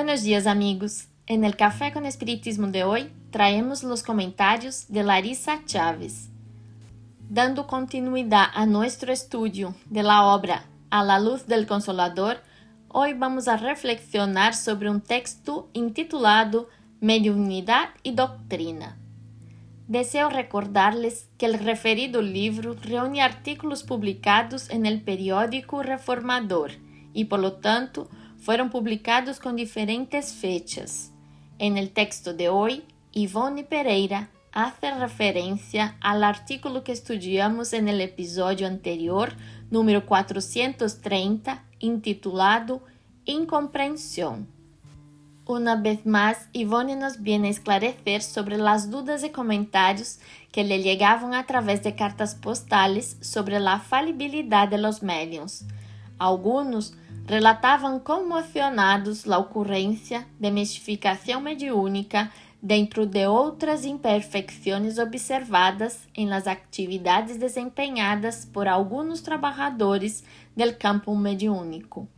Buenos dias, amigos. En el Café con Espiritismo de hoy traemos los comentarios de Larissa Chávez. Dando continuidad a nuestro estudio de la obra A la luz del Consolador, hoy vamos a reflexionar sobre un texto intitulado Mediunidad y Doctrina. Deseo recordarles que el referido libro reúne artículos publicados en el periódico Reformador y, por lo tanto, fueron publicados con diferentes fechas. En el texto de hoy, Ivone Pereira hace referencia al artículo que estudiamos en el episodio anterior, número 430, intitulado Incomprensión. Una vez más, Ivone nos viene a esclarecer sobre las dudas y comentarios que le llegaban a través de cartas postales sobre la falibilidad de los medios. Algunos relatavam comocionados a ocorrência de mistificação mediúnica dentro de outras imperfeições observadas em las atividades desempenhadas por alguns trabalhadores del campo mediúnico.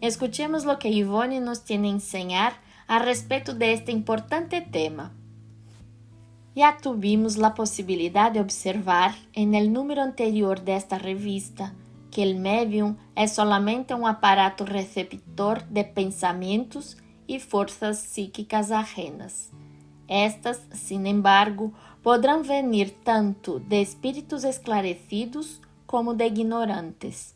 Escuchemos lo que Ivone nos tiene a enseñar a respeito de este importante tema. Já tuvimos a possibilidade de observar en el número anterior desta revista que el medium es solamente un aparato receptor de pensamientos y fuerzas psíquicas ajenas. Estas, sin embargo, podrán venir tanto de espíritus esclarecidos como de ignorantes,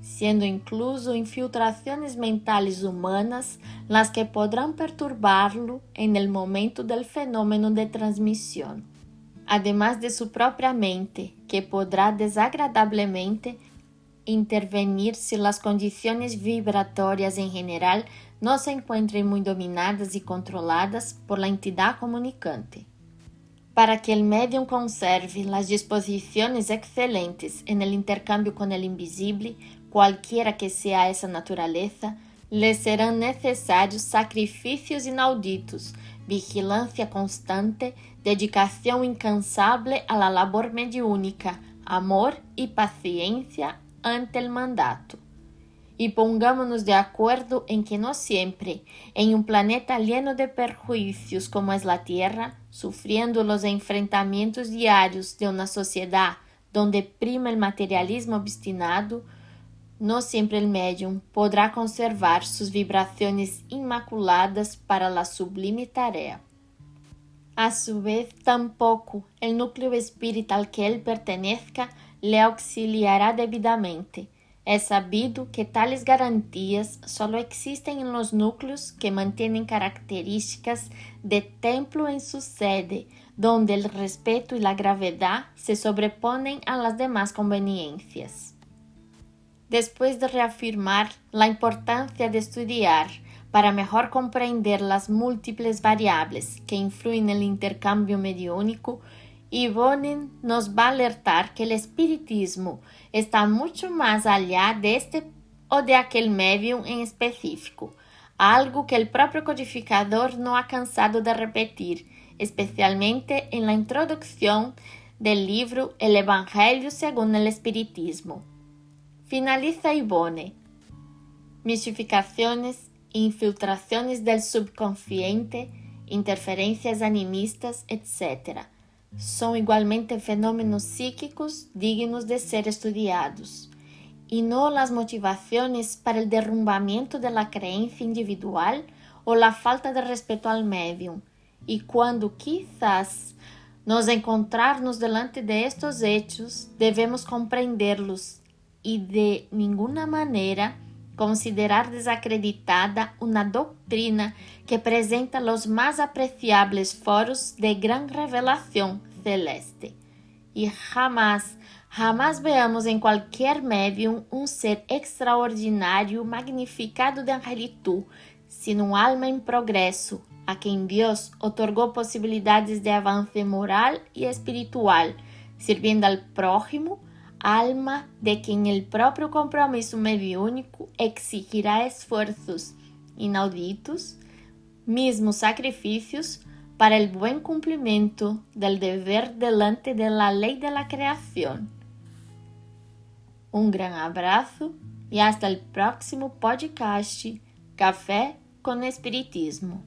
siendo incluso infiltraciones mentales humanas las que podrán perturbarlo en el momento del fenómeno de transmisión, además de su propia mente, que podrá desagradablemente intervenir si las condiciones vibratorias en general no se encuentren muy dominadas y controladas por la entidad comunicante. Para que el medium conserve las disposiciones excelentes en el intercambio con el invisible, cualquiera que sea esa naturaleza, le serán necesarios sacrificios inauditos, vigilancia constante, dedicación incansable a la labor mediúnica, amor y paciencia ante el mandato. Y pongámonos de acuerdo en que no siempre, en un planeta lleno de perjuicios como es la Tierra, sufriendo los enfrentamientos diarios de una sociedad donde prima el materialismo obstinado, no siempre el medium podrá conservar sus vibraciones inmaculadas para la sublime tarea. A su vez, tampoco el núcleo espiritual al que él pertenezca le auxiliará debidamente. É sabido que tales garantias só existem em los núcleos que mantêm características de templo em su sede, donde el respeto y la gravedad se sobreponen a las demás conveniencias. Después de reafirmar la importancia de estudiar para mejor comprender las múltiples variables que influyen en el intercambio mediúnico, Ivone nos va a alertar que el espiritismo está mucho más allá de este o de aquel medium en específico, algo que el propio codificador no ha cansado de repetir, especialmente en la introducción del libro El Evangelio según el Espiritismo. Finaliza Ivone. Mistificaciones, infiltraciones del subconsciente, interferencias animistas, etc são igualmente fenômenos psíquicos dignos de ser estudiados, e não as motivações para o derrumbamento da crença individual ou a falta de respeito ao médium. E quando quizás nos encontrarmos delante de estos hechos, devemos compreendê-los e de nenhuma maneira considerar desacreditada uma doutrina que apresenta os mais apreciables foros de gran revelação celeste. E jamás, jamás veamos em qualquer médium um ser extraordinário magnificado de angelitud, sino um alma em progresso, a quem Deus otorgou possibilidades de avance moral e espiritual, servindo ao prójimo alma de quien el propio compromiso mediúnico exigirá esfuerzos inauditos, mismos sacrificios para el buen cumplimiento del deber delante de la ley de la creación. Un gran abrazo y hasta el próximo podcast Café con Espiritismo.